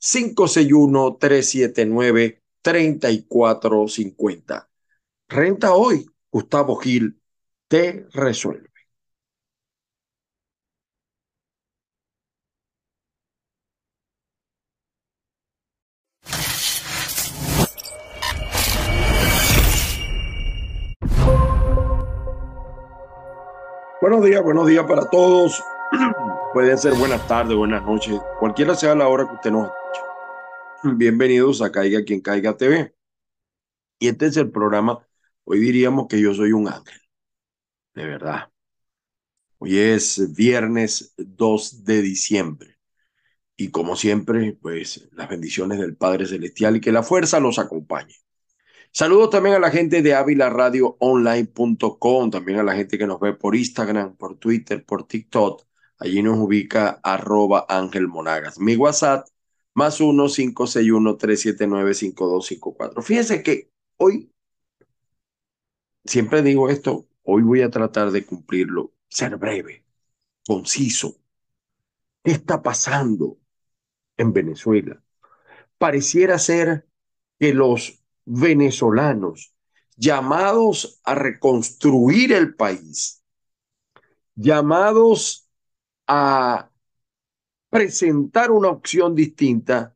561-379-3450. Renta hoy, Gustavo Gil te resuelve. Buenos días, buenos días para todos. Pueden ser buenas tardes, buenas noches, cualquiera sea la hora que usted nos Bienvenidos a Caiga quien Caiga TV. Y este es el programa. Hoy diríamos que yo soy un ángel. De verdad. Hoy es viernes 2 de diciembre. Y como siempre, pues las bendiciones del Padre Celestial y que la fuerza los acompañe. Saludos también a la gente de avilaradioonline.com, también a la gente que nos ve por Instagram, por Twitter, por TikTok. Allí nos ubica arroba Ángel Monagas. Mi WhatsApp más 1-561-379-5254. Fíjense que hoy, siempre digo esto, hoy voy a tratar de cumplirlo, ser breve, conciso. ¿Qué está pasando en Venezuela? Pareciera ser que los venezolanos llamados a reconstruir el país, llamados a presentar una opción distinta,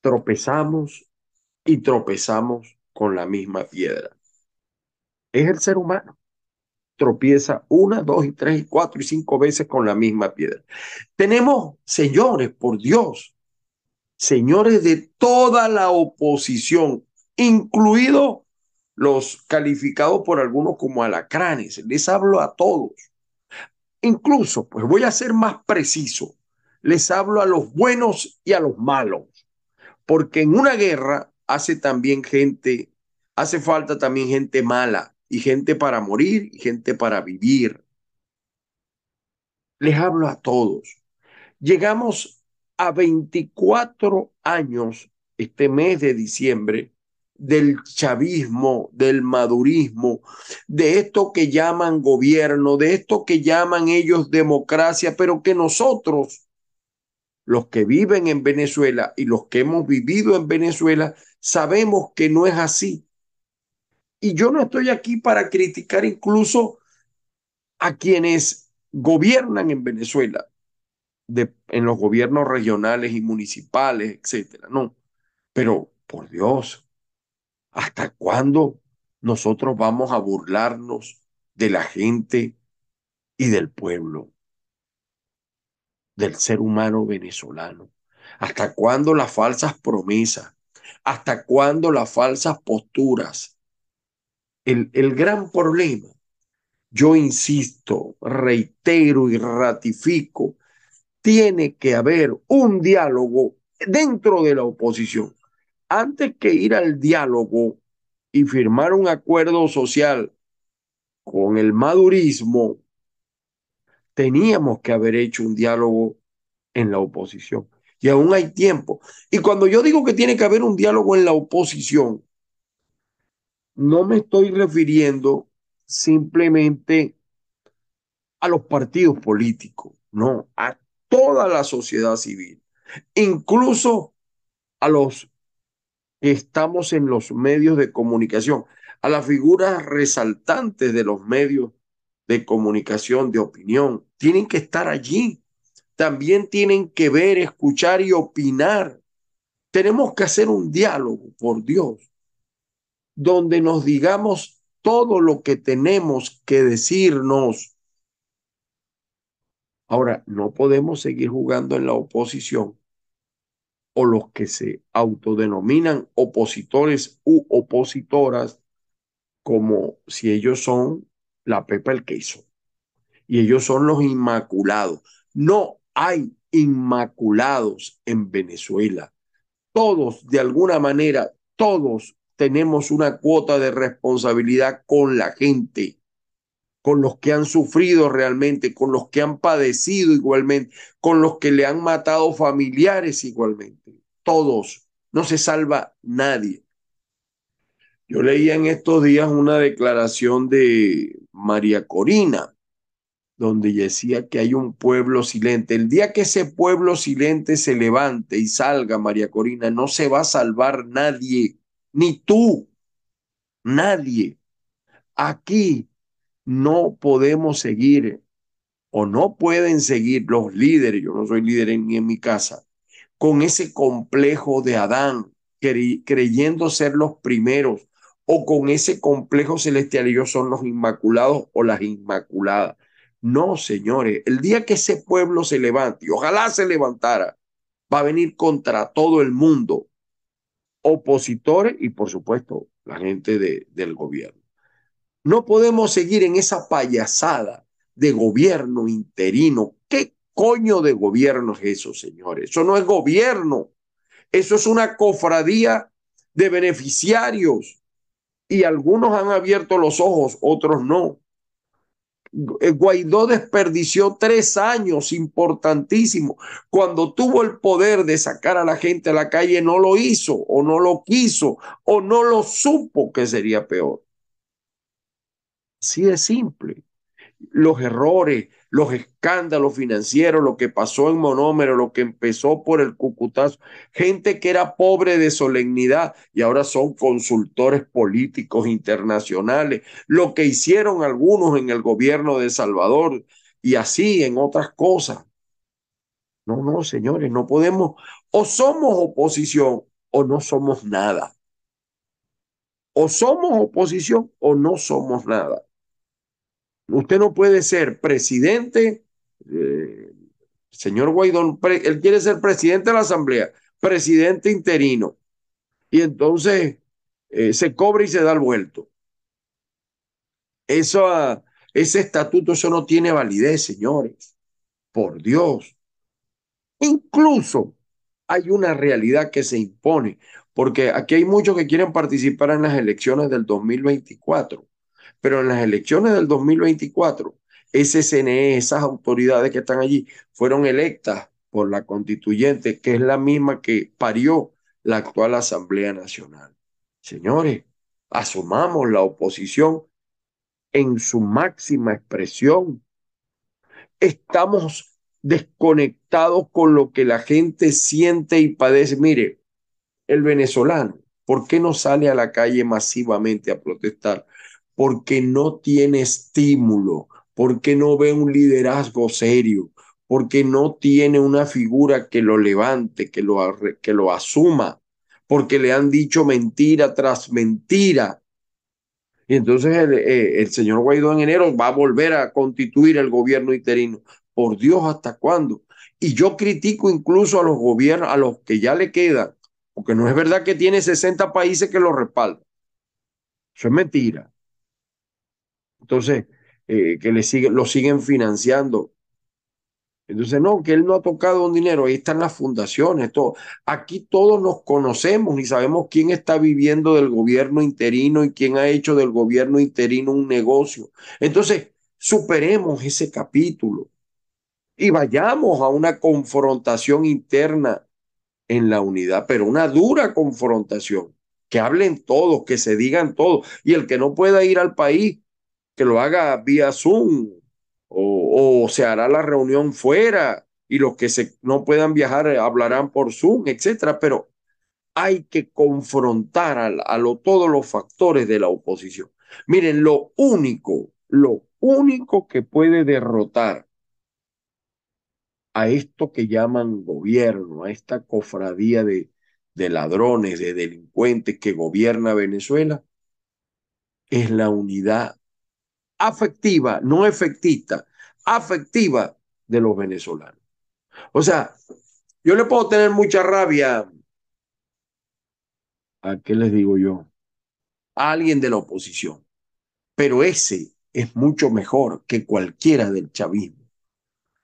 tropezamos y tropezamos con la misma piedra. Es el ser humano. Tropieza una, dos y tres y cuatro y cinco veces con la misma piedra. Tenemos, señores, por Dios, señores de toda la oposición, incluidos los calificados por algunos como alacranes. Les hablo a todos. Incluso, pues voy a ser más preciso les hablo a los buenos y a los malos, porque en una guerra hace también gente, hace falta también gente mala y gente para morir y gente para vivir. Les hablo a todos. Llegamos a 24 años este mes de diciembre del chavismo, del madurismo, de esto que llaman gobierno, de esto que llaman ellos democracia, pero que nosotros los que viven en Venezuela y los que hemos vivido en Venezuela, sabemos que no es así. Y yo no estoy aquí para criticar incluso a quienes gobiernan en Venezuela, de, en los gobiernos regionales y municipales, etcétera. No, pero por Dios, ¿hasta cuándo nosotros vamos a burlarnos de la gente y del pueblo? del ser humano venezolano? ¿Hasta cuándo las falsas promesas? ¿Hasta cuándo las falsas posturas? El, el gran problema, yo insisto, reitero y ratifico, tiene que haber un diálogo dentro de la oposición. Antes que ir al diálogo y firmar un acuerdo social con el madurismo, teníamos que haber hecho un diálogo en la oposición. Y aún hay tiempo. Y cuando yo digo que tiene que haber un diálogo en la oposición, no me estoy refiriendo simplemente a los partidos políticos, no, a toda la sociedad civil, incluso a los estamos en los medios de comunicación, a las figuras resaltantes de los medios de comunicación, de opinión, tienen que estar allí. También tienen que ver, escuchar y opinar. Tenemos que hacer un diálogo, por Dios, donde nos digamos todo lo que tenemos que decirnos. Ahora, no podemos seguir jugando en la oposición o los que se autodenominan opositores u opositoras como si ellos son la pepa el queso. Y ellos son los inmaculados. No hay inmaculados en Venezuela. todos, de alguna manera, todos tenemos una cuota de responsabilidad con la gente, con los que han sufrido realmente, con los que han padecido igualmente, con los que le han matado familiares igualmente. Todos, no se salva nadie. Yo leía en estos días una declaración de María Corina, donde decía que hay un pueblo silente. El día que ese pueblo silente se levante y salga, María Corina, no se va a salvar nadie, ni tú, nadie. Aquí no podemos seguir o no pueden seguir los líderes, yo no soy líder ni en mi casa, con ese complejo de Adán, creyendo ser los primeros, o con ese complejo celestial, ellos son los inmaculados o las inmaculadas. No, señores, el día que ese pueblo se levante, y ojalá se levantara, va a venir contra todo el mundo, opositores y por supuesto la gente de, del gobierno. No podemos seguir en esa payasada de gobierno interino. ¿Qué coño de gobierno es eso, señores? Eso no es gobierno. Eso es una cofradía de beneficiarios. Y algunos han abierto los ojos, otros no. Eh, Guaidó desperdició tres años importantísimos. Cuando tuvo el poder de sacar a la gente a la calle, no lo hizo o no lo quiso o no lo supo que sería peor. Así es simple. Los errores, los escándalos financieros, lo que pasó en Monómero, lo que empezó por el Cucutazo, gente que era pobre de solemnidad y ahora son consultores políticos internacionales, lo que hicieron algunos en el gobierno de Salvador y así en otras cosas. No, no, señores, no podemos, o somos oposición o no somos nada. O somos oposición o no somos nada. Usted no puede ser presidente, eh, señor Guaidó, él quiere ser presidente de la Asamblea, presidente interino, y entonces eh, se cobra y se da el vuelto. Eso, ese estatuto, eso no tiene validez, señores. Por Dios. Incluso hay una realidad que se impone, porque aquí hay muchos que quieren participar en las elecciones del 2024. Pero en las elecciones del 2024, ese CNE, esas autoridades que están allí, fueron electas por la constituyente, que es la misma que parió la actual Asamblea Nacional. Señores, asumamos la oposición en su máxima expresión. Estamos desconectados con lo que la gente siente y padece. Mire, el venezolano, ¿por qué no sale a la calle masivamente a protestar? Porque no tiene estímulo, porque no ve un liderazgo serio, porque no tiene una figura que lo levante, que lo, que lo asuma, porque le han dicho mentira tras mentira. Y entonces el, eh, el, señor Guaidó en enero va a volver a constituir el gobierno interino. Por Dios, ¿hasta cuándo? Y yo critico incluso a los gobiernos, a los que ya le quedan, porque no es verdad que tiene 60 países que lo respaldan. Eso es mentira. Entonces, eh, que le sigue, lo siguen financiando. Entonces, no, que él no ha tocado un dinero, ahí están las fundaciones, todo. Aquí todos nos conocemos y sabemos quién está viviendo del gobierno interino y quién ha hecho del gobierno interino un negocio. Entonces, superemos ese capítulo y vayamos a una confrontación interna en la unidad, pero una dura confrontación, que hablen todos, que se digan todos, y el que no pueda ir al país, que lo haga vía Zoom o, se hará la reunión fuera y los que se, no puedan viajar hablarán por Zoom, etcétera, pero hay que confrontar a, a lo, todos los factores de la oposición. Miren, lo único, lo único que puede derrotar a esto que llaman gobierno, a esta cofradía de, de ladrones, de delincuentes que gobierna Venezuela, es la unidad afectiva, no efectista, afectiva de los venezolanos. O sea, yo le puedo tener mucha rabia a qué les digo yo, a alguien de la oposición, pero ese es mucho mejor que cualquiera del chavismo.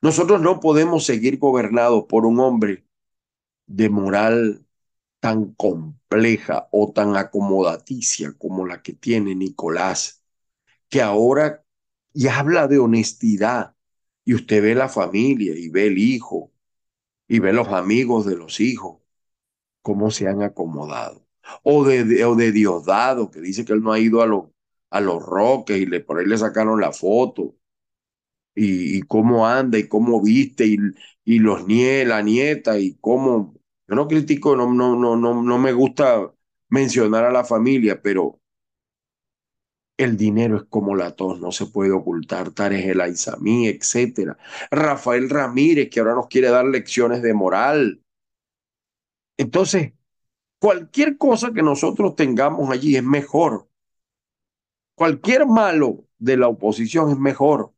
Nosotros no podemos seguir gobernados por un hombre de moral tan compleja o tan acomodaticia como la que tiene Nicolás, que ahora y habla de honestidad y usted ve la familia y ve el hijo y ve los amigos de los hijos, cómo se han acomodado. O de, o de Diosdado, que dice que él no ha ido a, los a los roques y por ahí le sacaron la foto. Y, cómo anda y cómo viste y, y los nie, la nieta y cómo... Yo no critico, no, no, no, no, no me gusta mencionar a la familia, pero el dinero es como la tos, no se puede ocultar. Tares el Aizamí, etcétera. Rafael Ramírez, que ahora nos quiere dar lecciones de moral. Entonces, cualquier cosa que nosotros tengamos allí es mejor. Cualquier malo de la oposición es mejor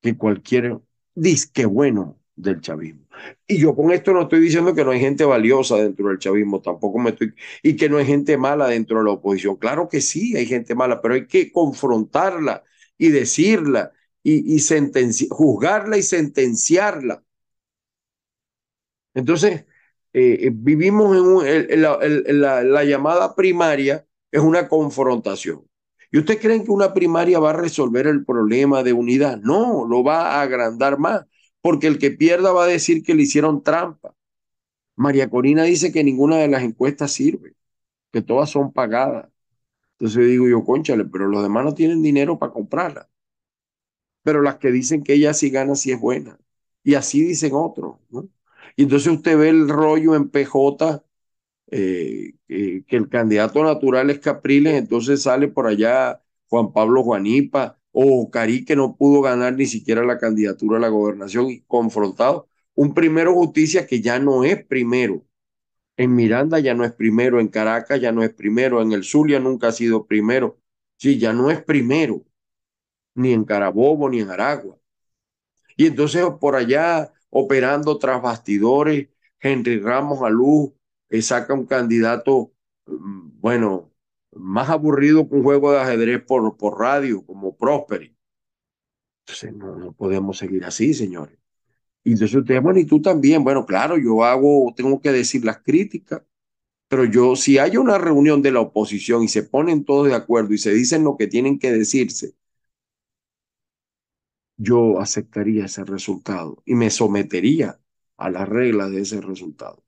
que cualquier disque bueno del chavismo. Y yo con esto no estoy diciendo que no hay gente valiosa dentro del chavismo, tampoco me estoy, y que no hay gente mala dentro de la oposición. Claro que sí, hay gente mala, pero hay que confrontarla y decirla y, y juzgarla y sentenciarla. Entonces, eh, eh, vivimos en, la llamada primaria, es una confrontación. ¿Y ustedes creen que una primaria va a resolver el problema de unidad? No, lo va a agrandar más porque el que pierda va a decir que le hicieron trampa. María Corina dice que ninguna de las encuestas sirve, que todas son pagadas. Entonces digo yo, conchale, pero los demás no tienen dinero para comprarla. Pero las que dicen que ella sí gana, sí es buena. Y así dicen otros. Y entonces usted ve el rollo en PJ, eh, que el candidato natural es Capriles, entonces sale por allá Juan Pablo Juanipa, o Cari que no pudo ganar ni siquiera la candidatura a la gobernación y confrontado. Un primero justicia que ya no es primero. En Miranda ya no es primero, en Caracas ya no es primero, en el Zulia nunca ha sido primero. Sí, ya no es primero, ni en Carabobo ni en Aragua. Y entonces por allá operando tras bastidores, Henry Ramos Alú eh, saca un candidato, mm, bueno, más aburrido que un juego de ajedrez por, por radio, como Prosperi. Entonces, no, no podemos seguir así, señores. Y entonces ustedes, bueno, y tú también, bueno, claro, yo hago, tengo que decir las críticas, pero yo, si hay una reunión de la oposición y se ponen todos de acuerdo y se dicen lo que tienen que decirse, yo aceptaría ese resultado y me sometería a las reglas de ese resultado.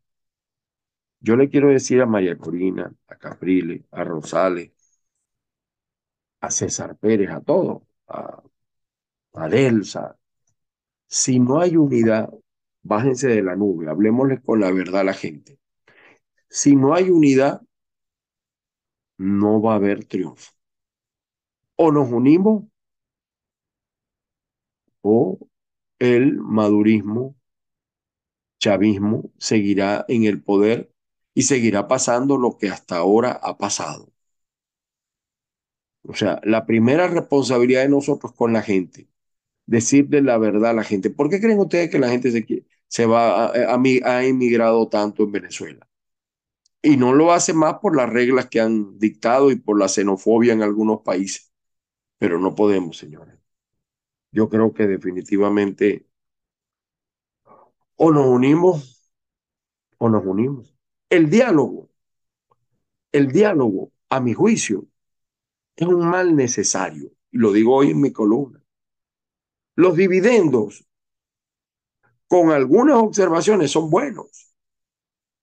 Yo le quiero decir a María Corina, a Caprile, a Rosales, a César Pérez, a todos, a, a Delsa, si no hay unidad, bájense de la nube, hablemosle con la verdad a la gente. Si no hay unidad, no va a haber triunfo. O nos unimos o el madurismo, chavismo, seguirá en el poder y seguirá pasando lo que hasta ahora ha pasado. O sea, la primera responsabilidad de nosotros con la gente, decirle la verdad a la gente. ¿Por qué creen ustedes que la gente se, se va a, ha emigrado tanto en Venezuela? Y no lo hace más por las reglas que han dictado y por la xenofobia en algunos países. Pero no podemos, señores. Yo creo que definitivamente o nos unimos o nos unimos. El diálogo, el diálogo, a mi juicio, es un mal necesario. Y lo digo hoy en mi columna. Los dividendos, con algunas observaciones, son buenos.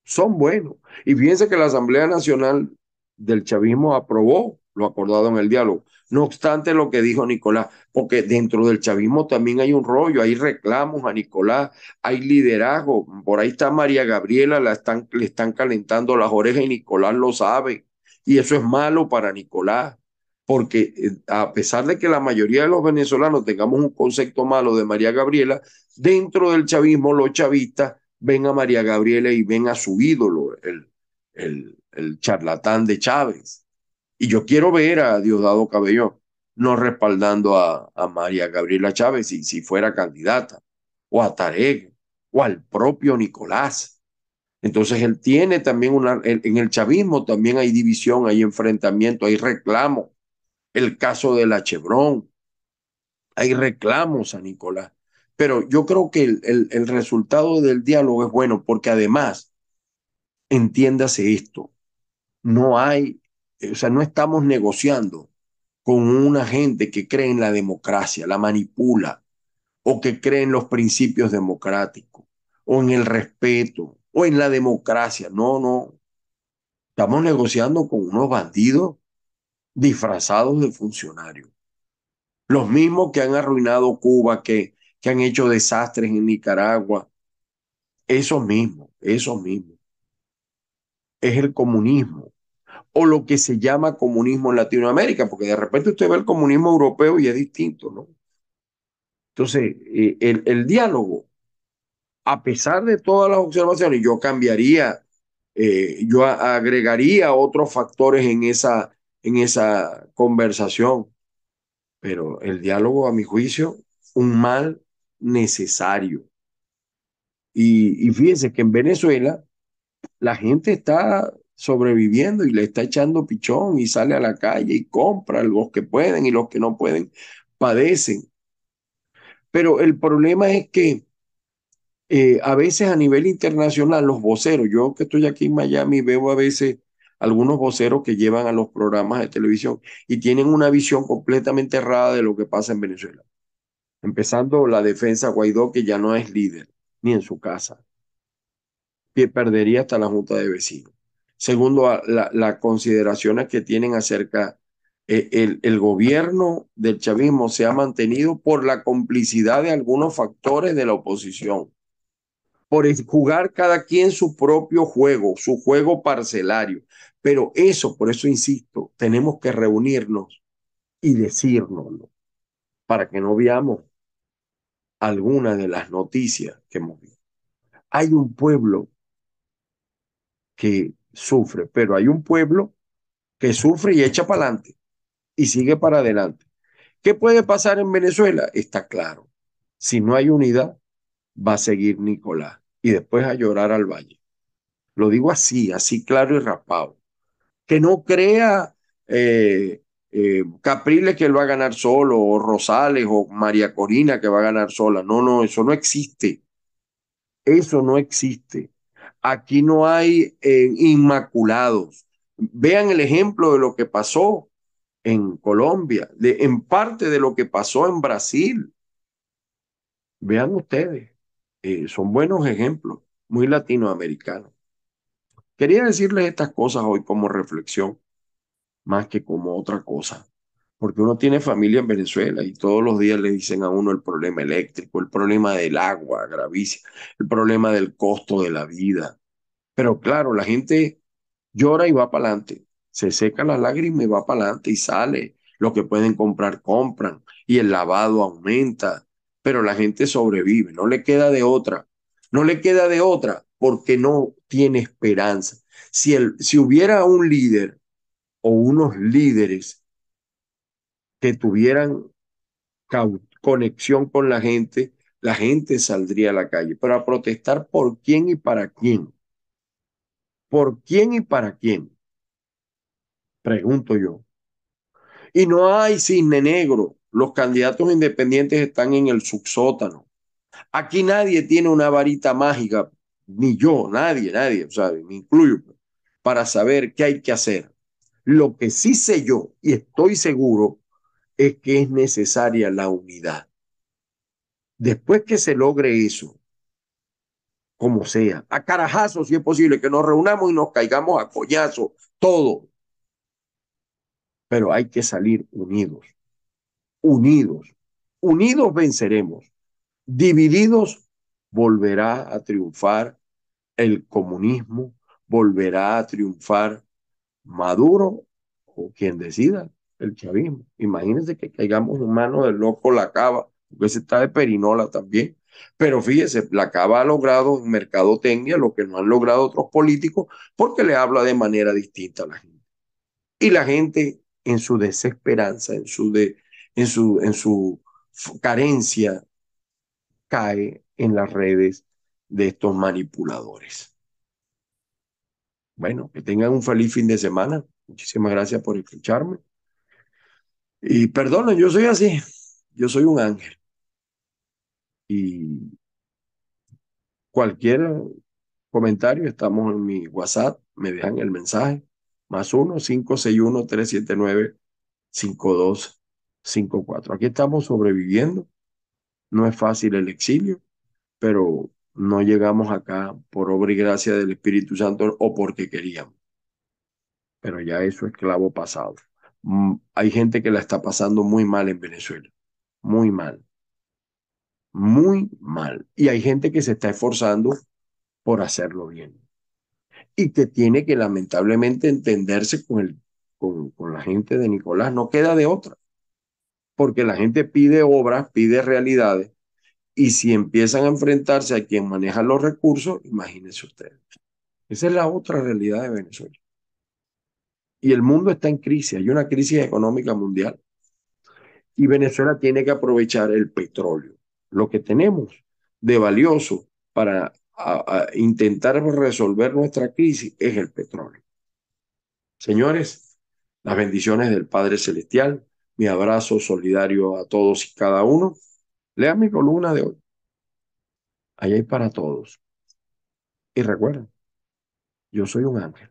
Son buenos. Y fíjense que la Asamblea Nacional del Chavismo aprobó lo acordado en el diálogo. No obstante lo que dijo Nicolás, porque dentro del chavismo también hay un rollo, hay reclamos a Nicolás, hay liderazgo. Por ahí está María Gabriela, la están, le están calentando las orejas y Nicolás lo sabe. Y eso es malo para Nicolás, porque eh, a pesar de que la mayoría de los venezolanos tengamos un concepto malo de María Gabriela, dentro del chavismo los chavistas ven a María Gabriela y ven a su ídolo, el, el, el charlatán de Chávez. Y yo quiero ver a Diosdado Cabello no respaldando a, a María Gabriela Chávez si, si fuera candidata, o a Tarek, o al propio Nicolás. Entonces él tiene también una, en el chavismo también hay división, hay enfrentamiento, hay reclamo. El caso de la Chevron, hay reclamos a Nicolás. Pero yo creo que el, el, el resultado del diálogo es bueno porque además entiéndase esto, no hay, o sea, no estamos negociando con una gente que cree en la democracia, la manipula, o que cree en los principios democráticos, o en el respeto, o en la democracia. No, no. Estamos negociando con unos bandidos disfrazados de funcionarios. Los mismos que han arruinado Cuba, que, que han hecho desastres en Nicaragua. Esos mismos, esos mismos. Es el comunismo o lo que se llama comunismo en Latinoamérica, porque de repente usted ve el comunismo europeo y es distinto, ¿no? Entonces, eh, el, diálogo, a pesar de todas las observaciones, yo cambiaría, eh, yo agregaría otros factores en esa, en esa conversación, pero el diálogo, a mi juicio, un mal necesario. Y, y fíjense que en Venezuela la gente está sobreviviendo y le está echando pichón y sale a la calle y compra, los que pueden y los que no pueden padecen. Pero el problema es que eh, a veces a nivel internacional los voceros, yo que estoy aquí en Miami veo a veces algunos voceros que llevan a los programas de televisión y tienen una visión completamente errada de lo que pasa en Venezuela. Empezando la defensa Guaidó, que ya no es líder, ni en su casa. Que perdería hasta la Junta de Vecinos. Segundo, las la consideraciones que tienen acerca eh, el, el, gobierno del chavismo se ha mantenido por la complicidad de algunos factores de la oposición, por jugar cada quien su propio juego, su juego parcelario. Pero eso, por eso insisto, tenemos que reunirnos y decírnoslo para que no veamos alguna de las noticias que hemos visto. Hay un pueblo que sufre, pero hay un pueblo que sufre y echa para adelante y sigue para adelante. ¿Qué puede pasar en Venezuela? Está claro. Si no hay unidad, va a seguir Nicolás y después a llorar al valle. Lo digo así, así claro y rapado. Que no crea eh, eh, Capriles que él va a ganar solo, o Rosales, o María Corina que va a ganar sola. No, no, eso no existe. Eso no existe. Aquí no hay eh, inmaculados. Vean el ejemplo de lo que pasó en Colombia, de, en parte de lo que pasó en Brasil. Vean ustedes, eh, son buenos ejemplos, muy latinoamericanos. Quería decirles estas cosas hoy como reflexión, más que como otra cosa, porque uno tiene familia en Venezuela y todos los días le dicen a uno el problema eléctrico, el problema del agua gravísimo, el problema del costo de la vida. Pero claro, la gente llora y va para adelante, se seca la lágrima y va para adelante y sale. Lo que pueden comprar, compran y el lavado aumenta, pero la gente sobrevive, no le queda de otra, no le queda de otra porque no tiene esperanza. Si, el, si hubiera un líder o unos líderes que tuvieran conexión con la gente, la gente saldría a la calle, pero a protestar por quién y para quién. ¿Por quién y para quién? Pregunto yo. Y no hay cisne negro. Los candidatos independientes están en el subsótano. Aquí nadie tiene una varita mágica, ni yo, nadie, nadie, sea, me incluyo, para saber qué hay que hacer. Lo que sí sé yo y estoy seguro es que es necesaria la unidad. Después que se logre eso, como sea, a carajazos si es posible, que nos reunamos y nos caigamos a coñazo, todo. Pero hay que salir unidos, unidos, unidos venceremos, divididos volverá a triunfar el comunismo, volverá a triunfar Maduro o quien decida el chavismo. Imagínense que caigamos en manos del loco la cava, porque se está de perinola también. Pero fíjese, la Cava ha logrado en mercadotecnia lo que no han logrado otros políticos porque le habla de manera distinta a la gente. Y la gente en su desesperanza, en su, de, en su, en su carencia, cae en las redes de estos manipuladores. Bueno, que tengan un feliz fin de semana. Muchísimas gracias por escucharme. Y perdonen, yo soy así. Yo soy un ángel y cualquier comentarios, estamos en mi WhatsApp, me dejan el mensaje, más 1-561-379-5254. Aquí estamos sobreviviendo, no es fácil el exilio, pero no llegamos acá por obra y gracia del Espíritu Santo o porque queríamos. Pero ya eso es clavo pasado. Mm, hay gente que la está pasando muy mal en Venezuela, muy mal, muy mal. Y hay gente que se está esforzando por hacerlo bien. Y que tiene que lamentablemente entenderse con, el, con, con la gente de Nicolás. No queda de otra. Porque la gente pide obras, pide realidades. Y si empiezan a enfrentarse a quien maneja los recursos, imagínense ustedes. Esa es la otra realidad de Venezuela. Y el mundo está en crisis, hay una crisis económica mundial. Y Venezuela tiene que aprovechar el petróleo, lo que tenemos de valioso para intentar resolver nuestra crisis es el petróleo. Señores, las bendiciones del Padre Celestial, mi abrazo solidario a todos y cada uno. Lea mi columna de hoy. Ahí hay para todos. Y recuerden, yo soy un ángel.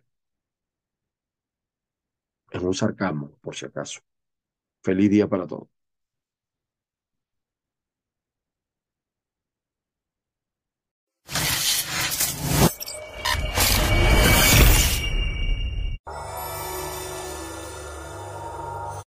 Es un sarcasmo, por si acaso. Feliz día para todos.